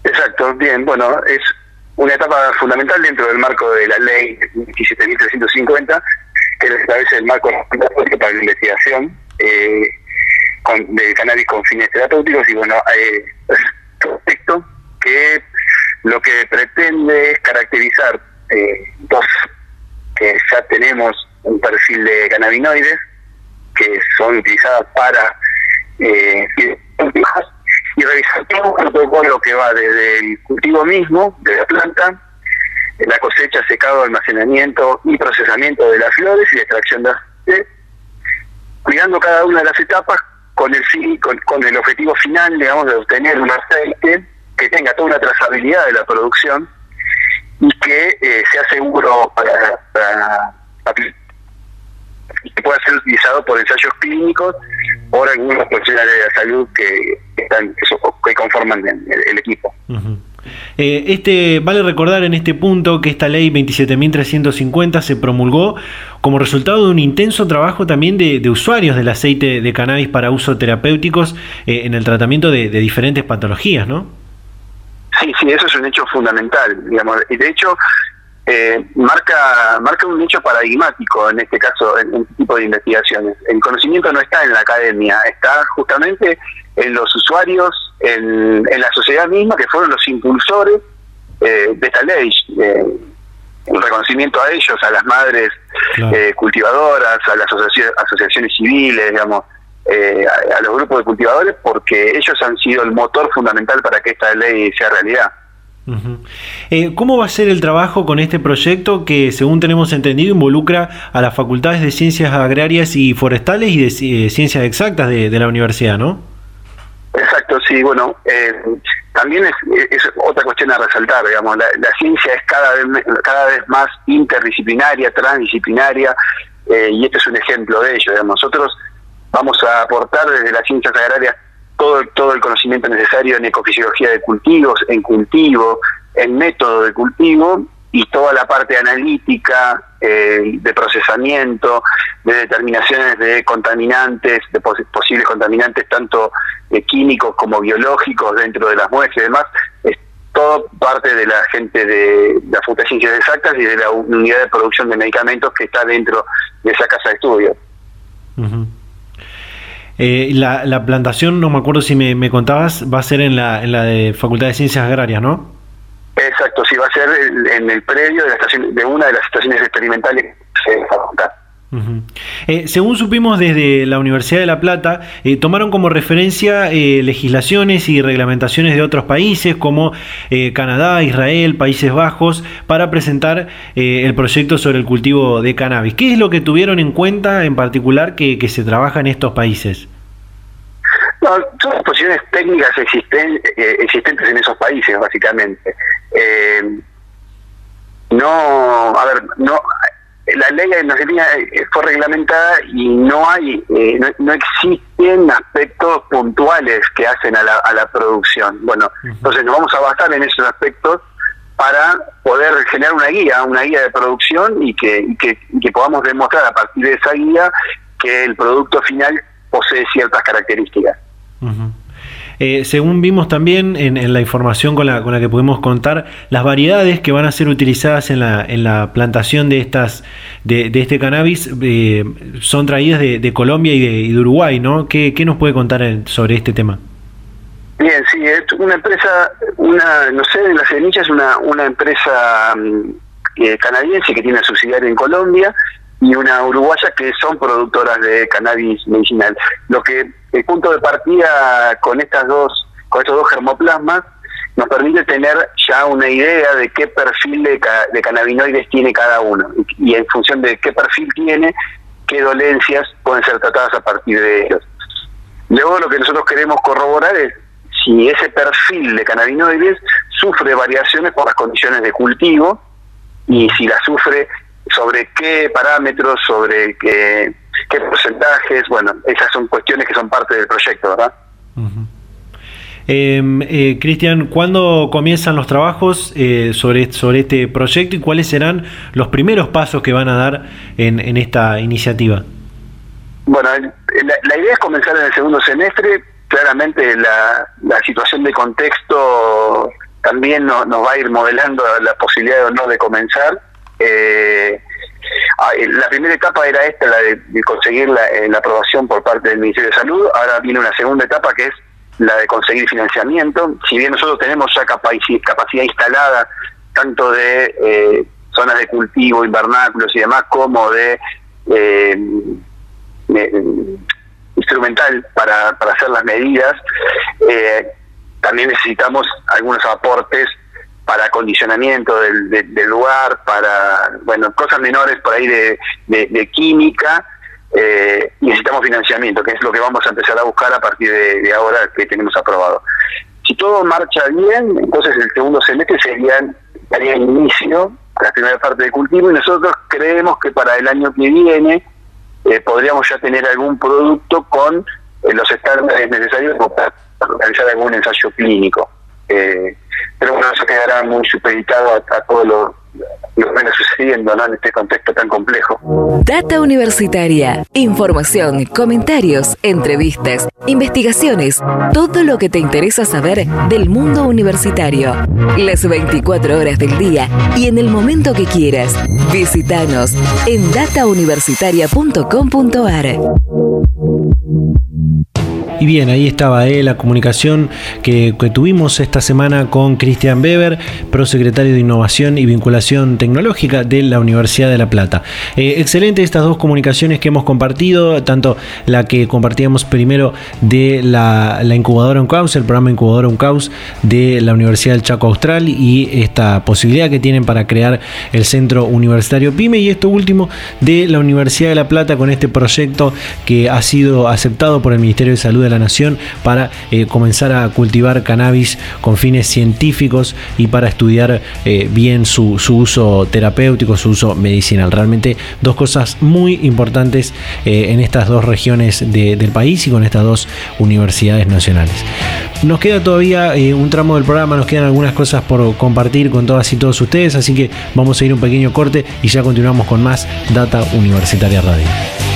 S5: Exacto, bien, bueno, es una etapa fundamental dentro del marco de la ley 17.350, que establece el marco para la investigación eh, del cannabis con fines terapéuticos y bueno, hay respecto que lo que pretende es caracterizar eh, dos que ya tenemos un perfil de cannabinoides que son utilizadas para eh, y revisar todo el protocolo que va desde el cultivo mismo, de la planta, la cosecha, secado, almacenamiento y procesamiento de las flores y la extracción de aceite, cuidando cada una de las etapas con el, con, con el objetivo final, digamos, de obtener un aceite que tenga toda una trazabilidad de la producción y que eh, sea seguro para, para, que pueda ser utilizado por ensayos clínicos por algunos profesionales de la salud que están que conforman el, equipo.
S1: Eh, este, vale recordar en este punto que esta ley 27.350 se promulgó como resultado de un intenso trabajo también de, usuarios del aceite de cannabis para uso terapéuticos eh, en el tratamiento de, diferentes patologías, ¿no?
S5: Sí, sí, eso es un hecho fundamental, digamos, y de hecho eh, marca marca un hecho paradigmático en este caso en, este tipo de investigaciones. El conocimiento no está en la academia, está justamente en los usuarios, en, la sociedad misma, que fueron los impulsores eh, de esta ley. Eh, el reconocimiento a ellos, a las madres eh, cultivadoras, a las asociaciones, civiles, digamos, a, los grupos de cultivadores, porque ellos han sido el motor fundamental para que esta ley sea realidad.
S1: ¿Cómo va a ser el trabajo con este proyecto que, según tenemos entendido, involucra a las facultades de ciencias agrarias y forestales y de ciencias exactas de, de la universidad, no?
S5: Exacto, sí, bueno, eh, también es, otra cuestión a resaltar, digamos, la, ciencia es cada vez, cada vez más interdisciplinaria, transdisciplinaria, eh, y este es un ejemplo de ello. Digamos. Nosotros vamos a aportar desde las ciencias agrarias todo, todo el conocimiento necesario en ecofisiología de cultivos, en cultivo, en método de cultivo, y toda la parte analítica, eh, de procesamiento, de determinaciones de contaminantes, de posibles contaminantes tanto eh, químicos como biológicos dentro de las muestras y demás, es todo parte de la gente de, la Facultad de Ciencias Exactas y de la unidad de producción de medicamentos que está dentro de esa casa de estudio.
S1: Eh, la, la, plantación, no me acuerdo si me, me, contabas, va a ser en la, en la de Facultad de Ciencias Agrarias, ¿no?
S5: Exacto, sí, va a ser en el predio de, la estación, de una de las estaciones experimentales de la facultad.
S1: Eh, según supimos desde la Universidad de La Plata, eh, tomaron como referencia eh, legislaciones y reglamentaciones de otros países como Canadá, Israel, Países Bajos, para presentar el proyecto sobre el cultivo de cannabis. ¿Qué es lo que tuvieron en cuenta en particular que se trabaja en estos países?
S5: No, son las posiciones técnicas existen, existentes en esos países, básicamente. No, a ver, no, la ley en Argentina eh, fue reglamentada y no hay, no, existen aspectos puntuales que hacen a la, a la producción. Bueno, entonces nos vamos a basar en esos aspectos para poder generar una guía, una guía de producción y que, y que, que podamos demostrar a partir de esa guía que el producto final posee ciertas características.
S1: Eh, según vimos también en, la información con la, con la que pudimos contar, las variedades que van a ser utilizadas en la, en la plantación de estas de, este cannabis eh, son traídas de, Colombia y de, Uruguay, ¿no? ¿Qué, nos puede contar sobre este tema?
S5: Bien, sí, es una empresa, una, no sé, la semilla es una, una empresa mm, eh, canadiense que tiene subsidiario en Colombia y una uruguaya que son productoras de cannabis medicinal. Lo que el punto de partida con estas dos, con estos dos germoplasmas nos permite tener ya una idea de qué perfil de, de cannabinoides tiene cada uno y, en función de qué perfil tiene, qué dolencias pueden ser tratadas a partir de ellos. Luego lo que nosotros queremos corroborar es si ese perfil de cannabinoides sufre variaciones por las condiciones de cultivo y si la sufre sobre qué parámetros, sobre qué, qué porcentajes, bueno, esas son cuestiones que son parte del proyecto, ¿verdad?
S1: Em, eh, Cristian, ¿cuándo comienzan los trabajos eh, sobre, sobre este proyecto y cuáles serán los primeros pasos que van a dar en, en esta iniciativa?
S5: Bueno, la, idea es comenzar en el segundo semestre. Claramente la, la situación de contexto también nos va a ir modelando la posibilidad o no de comenzar. Eh, ah, la primera etapa era esta, la de, conseguir eh, la, aprobación por parte del Ministerio de Salud. Ahora viene una segunda etapa que es la de conseguir financiamiento. Si bien nosotros tenemos ya capacidad instalada, tanto de eh, zonas de cultivo, invernáculos y demás, como de instrumental para, para hacer las medidas, también necesitamos algunos aportes para acondicionamiento del, lugar, para, bueno, cosas menores por ahí de, química, eh, necesitamos financiamiento, que es lo que vamos a empezar a buscar a partir de, ahora que tenemos aprobado. Si todo marcha bien, entonces el segundo semestre sería, daría inicio la primera parte de cultivo y nosotros creemos que para el año que viene eh, podríamos ya tener algún producto con eh, los estándares necesarios para realizar algún ensayo clínico. Eh, pero bueno, eso quedará muy supeditado a, a todo lo, lo que viene sucediendo ¿no? en este contexto tan complejo.
S3: Data Universitaria. Información, comentarios, entrevistas, investigaciones, todo lo que te interesa saber del mundo universitario. Las 24 horas del día y en el momento que quieras. Visítanos en datauniversitaria.com.ar.
S1: Y bien, ahí estaba eh, la comunicación que, tuvimos esta semana con Cristian Weber, prosecretario de Innovación y Vinculación Tecnológica de la Universidad de La Plata. Eh, excelente estas dos comunicaciones que hemos compartido, tanto la que compartíamos primero de la, la incubadora UNCAUS, el programa incubadora UNCAUS de la Universidad del Chaco Austral y esta posibilidad que tienen para crear el Centro Universitario PYME y esto último de la Universidad de La Plata con este proyecto que ha sido aceptado por el Ministerio de Salud de la Nación para eh, comenzar a cultivar cannabis con fines científicos y para estudiar eh, bien su, su, uso terapéutico, su uso medicinal. Realmente dos cosas muy importantes eh, en estas dos regiones de, del país y con estas dos universidades nacionales. Nos queda todavía un tramo del programa, nos quedan algunas cosas por compartir con todas y todos ustedes, así que vamos a ir un pequeño corte y ya continuamos con más Data Universitaria Radio.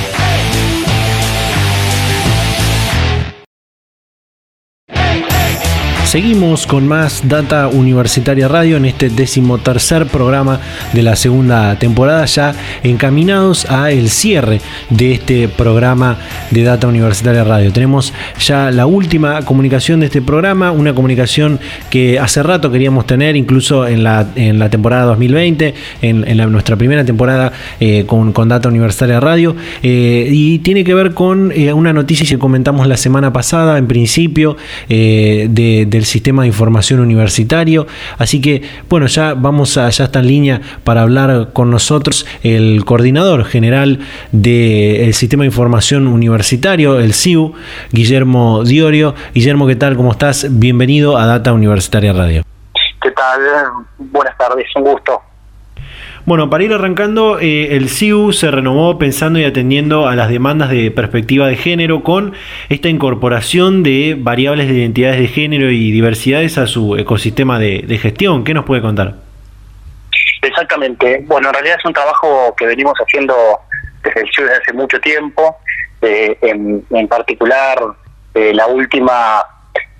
S1: Seguimos con más Data Universitaria Radio en este decimotercer programa de la segunda temporada, ya encaminados a el cierre de este programa de Data Universitaria Radio. Tenemos ya la última comunicación de este programa, una comunicación que hace rato queríamos tener, incluso en la, en la temporada 2020, en, nuestra primera temporada eh, con, con, Data Universitaria Radio, eh, y tiene que ver con eh, una noticia que comentamos la semana pasada, en principio, de el sistema de información universitario. Así que, bueno, ya vamos a, ya está en línea para hablar con nosotros el coordinador general del sistema de información universitario, el CIU, Guillermo Diorio. Guillermo, ¿qué tal? ¿Cómo estás? Bienvenido a Data Universitaria Radio.
S6: ¿Qué tal? Buenas tardes, un gusto.
S1: Bueno, para ir arrancando, eh, el CIU se renovó pensando y atendiendo a las demandas de perspectiva de género con esta incorporación de variables de identidades de género y diversidades a su ecosistema de, gestión. ¿Qué nos puede contar?
S6: Exactamente. Bueno, en realidad es un trabajo que venimos haciendo desde el CIU desde hace mucho tiempo. Eh, en, en, particular, eh, la última,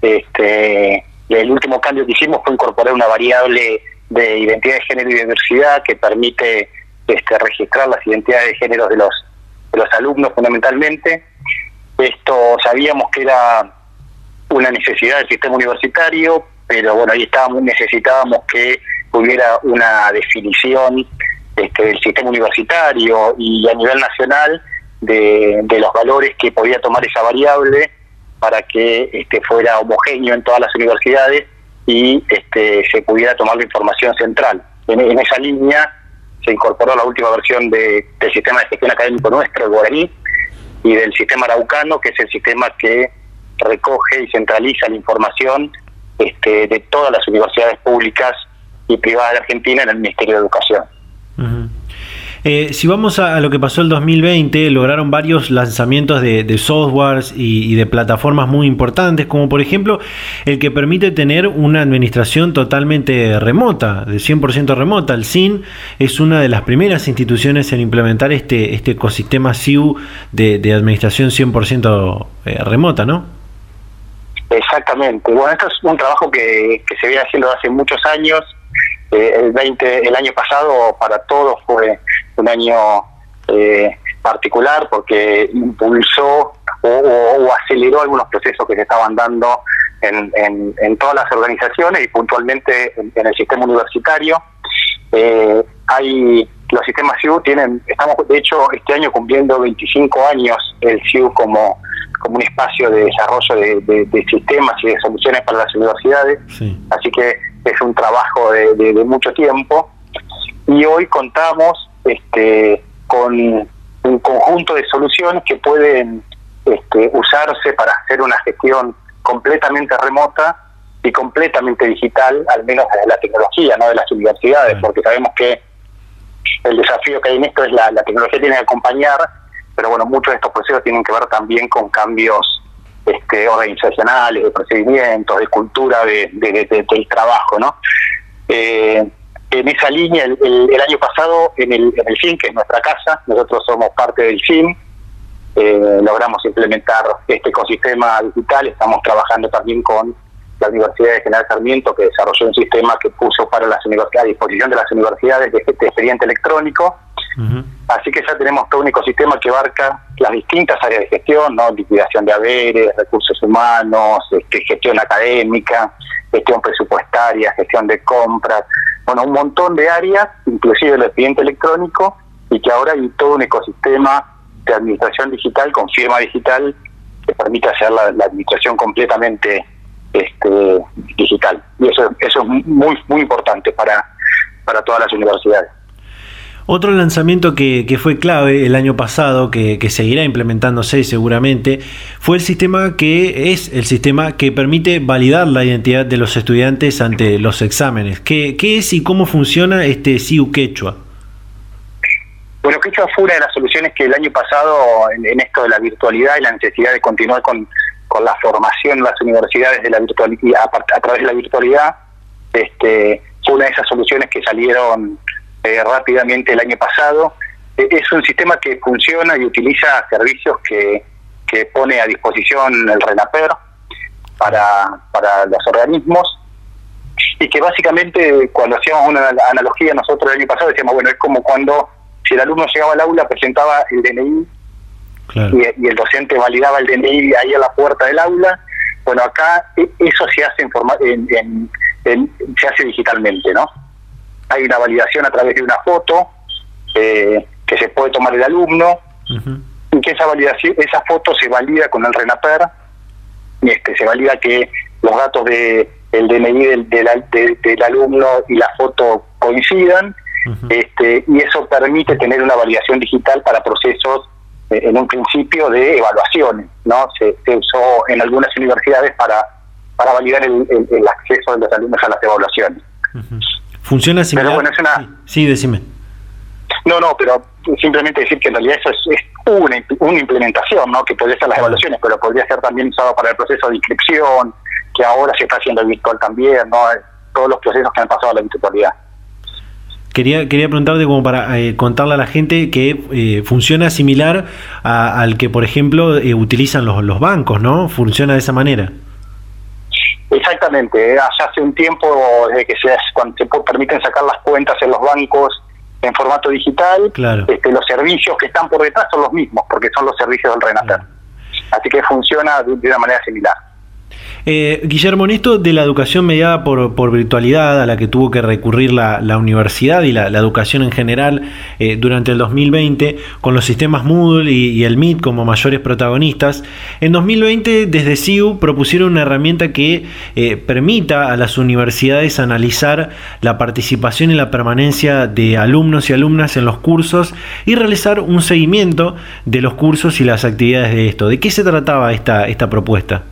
S6: este, el último cambio que hicimos fue incorporar una variable de identidad de género y diversidad que permite este, registrar las identidades de género de los de los alumnos fundamentalmente. Esto sabíamos que era una necesidad del sistema universitario, pero bueno, ahí estábamos, necesitábamos que hubiera una definición este, del sistema universitario y a nivel nacional de, de, los valores que podía tomar esa variable para que este, fuera homogéneo en todas las universidades y este, se pudiera tomar la información central. En, esa línea se incorporó la última versión de, del sistema de gestión académico nuestro, el guaraní, y del sistema araucano, que es el sistema que recoge y centraliza la información este, de todas las universidades públicas y privadas de Argentina en el Ministerio de Educación.
S1: Eh, si vamos a, lo que pasó el 2020, lograron varios lanzamientos de, softwares y, de plataformas muy importantes, como por ejemplo el que permite tener una administración totalmente remota, de 100% remota. El CIN es una de las primeras instituciones en implementar este, este ecosistema CIU de, de administración 100% eh, remota, ¿no?
S6: Exactamente. Bueno, esto es un trabajo que, que se viene haciendo hace muchos años. Eh, el 20, el año pasado para todos fue un año eh, particular porque impulsó o, o, o, aceleró algunos procesos que se estaban dando en, en, en todas las organizaciones y puntualmente en, en el sistema universitario. Eh, hay los sistemas CIU tienen, estamos de hecho este año cumpliendo 25 años el CIU como, como un espacio de desarrollo de, de, de sistemas y de soluciones para las universidades. Sí. Así que es un trabajo de, de, de, mucho tiempo. Y hoy contamos este, con un conjunto de soluciones que pueden este, usarse para hacer una gestión completamente remota y completamente digital, al menos desde la tecnología, no de las universidades, porque sabemos que el desafío que hay en esto es la, la tecnología tiene que acompañar, pero bueno, muchos de estos procesos tienen que ver también con cambios este, organizacionales, de procedimientos, de cultura de, del trabajo, ¿no? Eh, en esa línea, el, año pasado, en el, en el FIN, que es nuestra casa, nosotros somos parte del FIN, eh, logramos implementar este ecosistema digital, estamos trabajando también con la Universidad de General Sarmiento, que desarrolló un sistema que puso para las universidades, a disposición de las universidades de, este expediente electrónico. Así que ya tenemos todo un ecosistema que abarca las distintas áreas de gestión, ¿no? liquidación de haberes, recursos humanos, este, gestión académica, gestión presupuestaria, gestión de compras, bueno, un montón de áreas, inclusive el expediente electrónico, y que ahora hay todo un ecosistema de administración digital con firma digital que permite hacer la, administración completamente este, digital. Y eso, eso es muy, muy importante para, para todas las universidades.
S1: Otro lanzamiento que, que, fue clave el año pasado, que, que, seguirá implementándose seguramente, fue el sistema que es el sistema que permite validar la identidad de los estudiantes ante los exámenes. ¿Qué, qué es y cómo funciona este SIU Quechua?
S6: Bueno, Quechua fue una de las soluciones que el año pasado, en, esto de la virtualidad y la necesidad de continuar con, con la formación en las universidades de la virtualidad, a, través de la virtualidad, este, fue una de esas soluciones que salieron eh, rápidamente el año pasado. Eh, es un sistema que funciona y utiliza servicios que, que pone a disposición el RENAPER para, para los organismos y que básicamente cuando hacíamos una analogía nosotros el año pasado decíamos, bueno, es como cuando si el alumno llegaba al aula presentaba el DNI y, el docente validaba el DNI ahí a la puerta del aula, bueno, acá e, eso se hace en, se hace digitalmente, ¿no? hay una validación a través de una foto eh, que se puede tomar el alumno y que esa validación esa foto se valida con el RENAPER y este se valida que los datos de el DNI del, del, alumno y la foto coincidan este y eso permite tener una validación digital para procesos en un principio de evaluaciones no se, usó en algunas universidades para para validar el, acceso de los alumnos a las evaluaciones
S1: ¿Funciona similar? Pero bueno, es una... Sí, decime.
S6: No, no, pero simplemente decir que en realidad eso es, una, una, implementación, ¿no? Que podría ser las evaluaciones, pero podría ser también usado para el proceso de inscripción, que ahora se está haciendo virtual también, ¿no? Todos los procesos que han pasado a la virtualidad.
S1: Quería, quería preguntarte como para eh, contarle a la gente que eh, funciona similar al que, por ejemplo, eh, utilizan los, los bancos, ¿no? Funciona de esa manera.
S6: Exactamente, hace hace un tiempo, desde que se, cuando se permiten sacar las cuentas en los bancos en formato digital, este, los servicios que están por detrás son los mismos, porque son los servicios del Renater. Así que funciona de una manera similar.
S1: Eh, Guillermo, en esto de la educación mediada por, virtualidad a la que tuvo que recurrir la, universidad y la, educación en general eh, durante el 2020, con los sistemas Moodle y, el Meet como mayores protagonistas, en 2020 desde CIU propusieron una herramienta que eh, permita a las universidades analizar la participación y la permanencia de alumnos y alumnas en los cursos y realizar un seguimiento de los cursos y las actividades de esto. ¿De qué se trataba esta propuesta?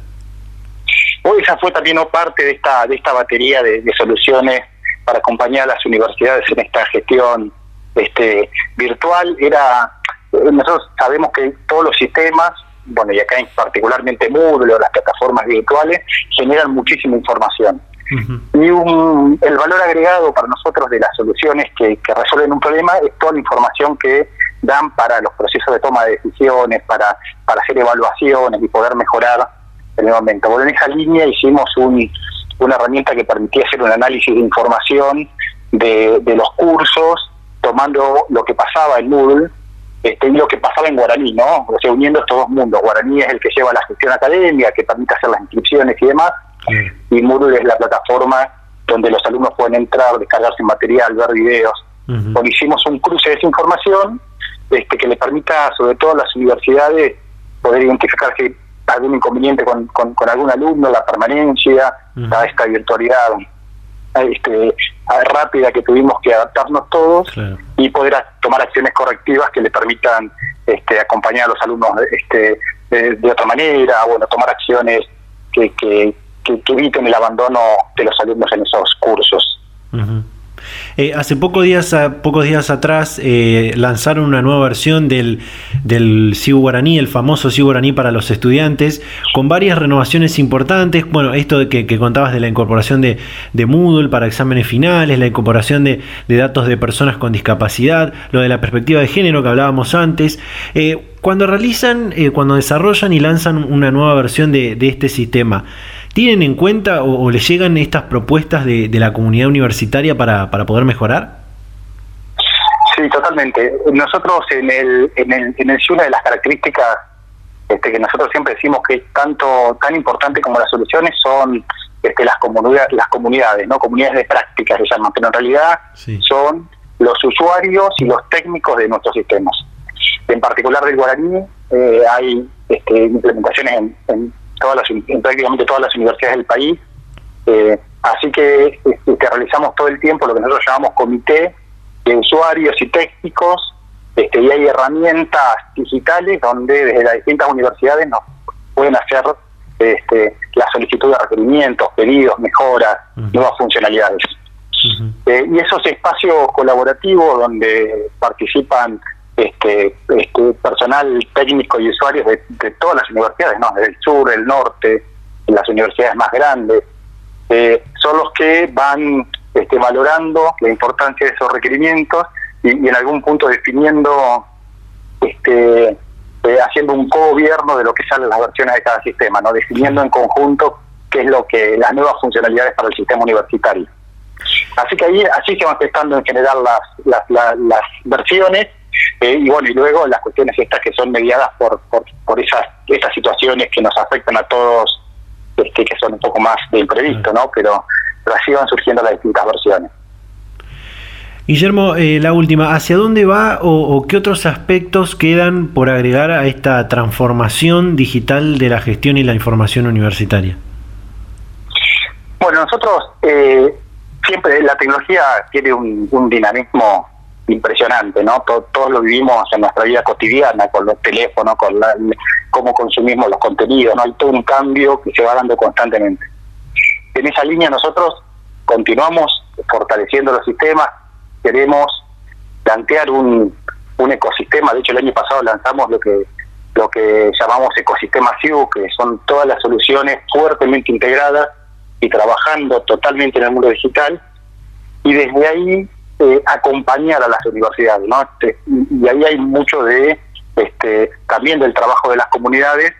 S6: Esa fue también parte de esta, de esta batería de, soluciones para acompañar a las universidades en esta gestión este, virtual. Era, nosotros sabemos que todos los sistemas, bueno, y acá particularmente Moodle o las plataformas virtuales, generan muchísima información. Y un, el valor agregado para nosotros de las soluciones que, que resuelven un problema es toda la información que dan para los procesos de toma de decisiones, para, para hacer evaluaciones y poder mejorar en el momento. Bueno, en esa línea hicimos un, una herramienta que permitía hacer un análisis de información de, de los cursos, tomando lo que pasaba en Moodle este, y lo que pasaba en guaraní, ¿no? O sea, uniendo estos dos mundos. Guaraní es el que lleva la gestión académica, que permite hacer las inscripciones y demás, y Moodle es la plataforma donde los alumnos pueden entrar, descargarse material, ver videos. hicimos un cruce de esa información este, que le permita, sobre todo a las universidades, poder identificar si algún inconveniente con, con, algún alumno, la permanencia, a esta virtualidad este, rápida que tuvimos que adaptarnos todos y poder tomar acciones correctivas que le permitan este, acompañar a los alumnos este, de, otra manera, bueno, tomar acciones que, que, eviten el abandono de los alumnos en esos cursos.
S1: Eh, hace pocos días, pocos días atrás eh, lanzaron una nueva versión del, del Guaraní, el famoso CIU Guaraní para los estudiantes, con varias renovaciones importantes. Bueno, esto de que, contabas de la incorporación de, Moodle para exámenes finales, la incorporación de, datos de personas con discapacidad, lo de la perspectiva de género que hablábamos antes. Eh, cuando realizan, cuando desarrollan y lanzan una nueva versión de este sistema, ¿Tienen en cuenta o, les llegan estas propuestas de, la comunidad universitaria para, para, poder mejorar?
S6: Sí, totalmente. Nosotros en el, en el, en el una de las características este, que nosotros siempre decimos que es tanto tan importante como las soluciones son este, las comunidades, las comunidades, no comunidades de práctica se llaman, pero en realidad son los usuarios y los técnicos de nuestros sistemas. En particular del guaraní eh, hay este, implementaciones en todas las, en prácticamente todas las universidades del país. Eh, así que este, realizamos todo el tiempo lo que nosotros llamamos comité de usuarios y técnicos, este, y hay herramientas digitales donde desde las distintas universidades nos pueden hacer este, la solicitud de requerimientos, pedidos, mejoras, nuevas funcionalidades. Eh, y esos espacios colaborativos donde participan este, este, personal técnico y usuarios de, todas las universidades, ¿no? del sur, el norte, las universidades más grandes, eh, son los que van este, valorando la importancia de esos requerimientos y, en algún punto definiendo, este, eh, haciendo un co-gobierno de lo que salen las versiones de cada sistema, no definiendo en conjunto qué es lo que las nuevas funcionalidades para el sistema universitario. Así que ahí así se van gestando en general las, las, las versiones eh, y bueno, y luego las cuestiones estas que son mediadas por, por, esas, esas situaciones que nos afectan a todos, este, que son un poco más de imprevisto, ¿no? Pero, pero así van surgiendo las distintas versiones.
S1: Guillermo, eh, la última, ¿hacia dónde va o, qué otros aspectos quedan por agregar a esta transformación digital de la gestión y la información universitaria?
S6: Bueno, nosotros eh, siempre la tecnología tiene un, un dinamismo impresionante, ¿no? todos lo vivimos en nuestra vida cotidiana, con los teléfonos, con la, cómo consumimos los contenidos, ¿no? Hay todo un cambio que se va dando constantemente. En esa línea nosotros continuamos fortaleciendo los sistemas, queremos plantear un, un ecosistema, de hecho el año pasado lanzamos lo que lo que llamamos ecosistema SIU, que son todas las soluciones fuertemente integradas y trabajando totalmente en el mundo digital, y desde ahí eh, acompañar a las universidades, ¿no? Este, y ahí hay mucho de este, también del trabajo de las comunidades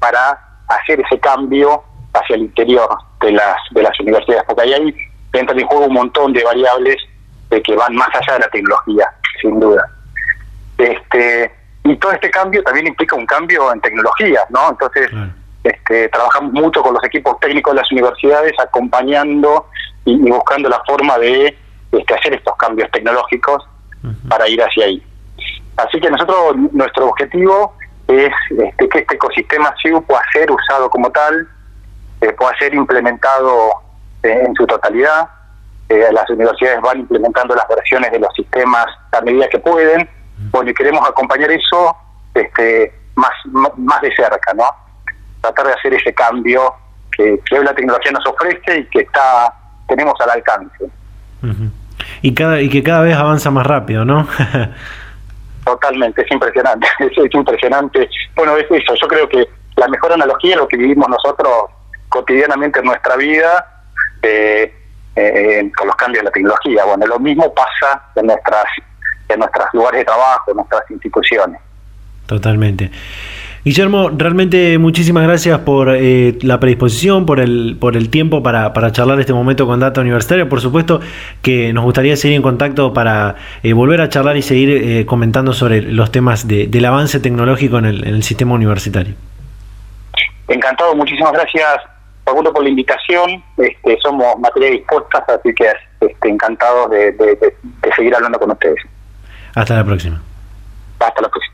S6: para hacer ese cambio hacia el interior de las de las universidades, porque ahí, ahí entra en juego un montón de variables de que van más allá de la tecnología, sin duda. Este y todo este cambio también implica un cambio en tecnología, ¿no? Entonces, este, trabajamos mucho con los equipos técnicos de las universidades, acompañando y buscando la forma de este, hacer estos cambios tecnológicos para ir hacia ahí. Así que nosotros, nuestro objetivo es este, que este ecosistema SIU pueda ser usado como tal, eh, pueda ser implementado eh, en su totalidad. Eh, las universidades van implementando las versiones de los sistemas a medida que pueden. Bueno, y queremos acompañar eso este, más, más de cerca, ¿no? Tratar de hacer ese cambio que, que hoy la tecnología nos ofrece y que está tenemos al alcance
S1: y, cada, y que cada vez avanza más rápido, ¿no? *laughs*
S6: Totalmente, es impresionante, *laughs* es, impresionante. Bueno, es eso, yo creo que la mejor analogía es lo que vivimos nosotros cotidianamente en nuestra vida eh, eh, con los cambios de la tecnología. Bueno, lo mismo pasa en nuestras en nuestros lugares de trabajo, en nuestras instituciones.
S1: Totalmente. Guillermo, realmente muchísimas gracias por eh, la predisposición, por el, por el tiempo para, para charlar este momento con Data Universitaria. Por supuesto que nos gustaría seguir en contacto para eh, volver a charlar y seguir eh, comentando sobre los temas de, del avance tecnológico en el, en el sistema universitario.
S6: Encantado, muchísimas gracias Facundo por la invitación. Este, somos materia dispuestas, así que este, encantados de, de seguir hablando con ustedes.
S1: Hasta la próxima.
S6: Hasta la próxima.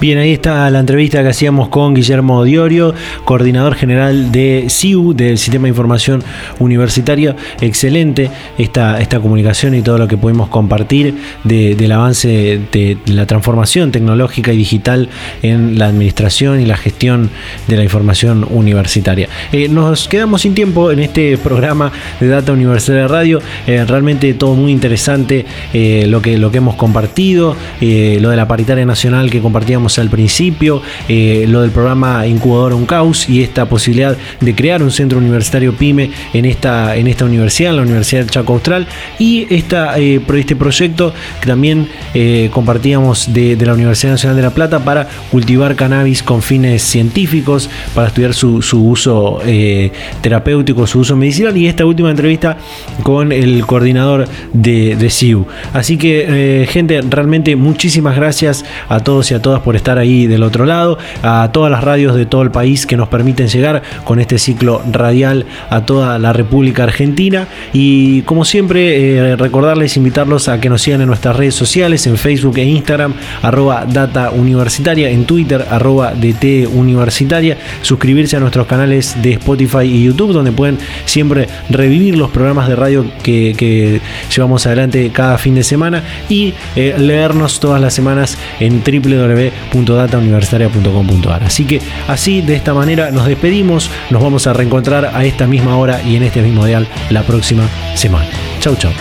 S1: Bien, ahí está la entrevista que hacíamos con Guillermo Diorio, coordinador general de CIU, del Sistema de Información Universitaria. Excelente esta, esta comunicación y todo lo que podemos compartir del avance de la transformación tecnológica y digital en la administración y la gestión de la información universitaria. Eh, nos quedamos sin tiempo en este programa de Data Universitaria Radio. Eh, realmente todo muy interesante eh, lo, que, lo que hemos compartido, lo de la nacional que compartíamos al principio, eh, lo del programa Incubador Uncaus y esta posibilidad de crear un centro universitario PYME en esta, en esta universidad, en la Universidad del Chaco Austral, y esta, eh, este proyecto que también eh, compartíamos de, la Universidad Nacional de La Plata para cultivar cannabis con fines científicos, para estudiar su, uso terapéutico, su uso medicinal, y esta última entrevista con el coordinador de, de CIU. Así que, gente, realmente muchísimas gracias a todos y a todas por estar ahí del otro lado, a todas las radios de todo el país que nos permiten llegar con este ciclo radial a toda la República Argentina. Y como siempre, eh, recordarles, invitarlos a que nos sigan en nuestras redes sociales, en Facebook e Instagram, arroba data universitaria, en Twitter, arroba DT universitaria, suscribirse a nuestros canales de Spotify y YouTube, donde pueden siempre revivir los programas de radio que, llevamos adelante cada fin de semana y eh, leernos todas las semanas en www .datauniversitaria.com.ar Así que así, de esta manera, nos despedimos. Nos vamos a reencontrar a esta misma hora y en este mismo dial la próxima semana. Chau, chau.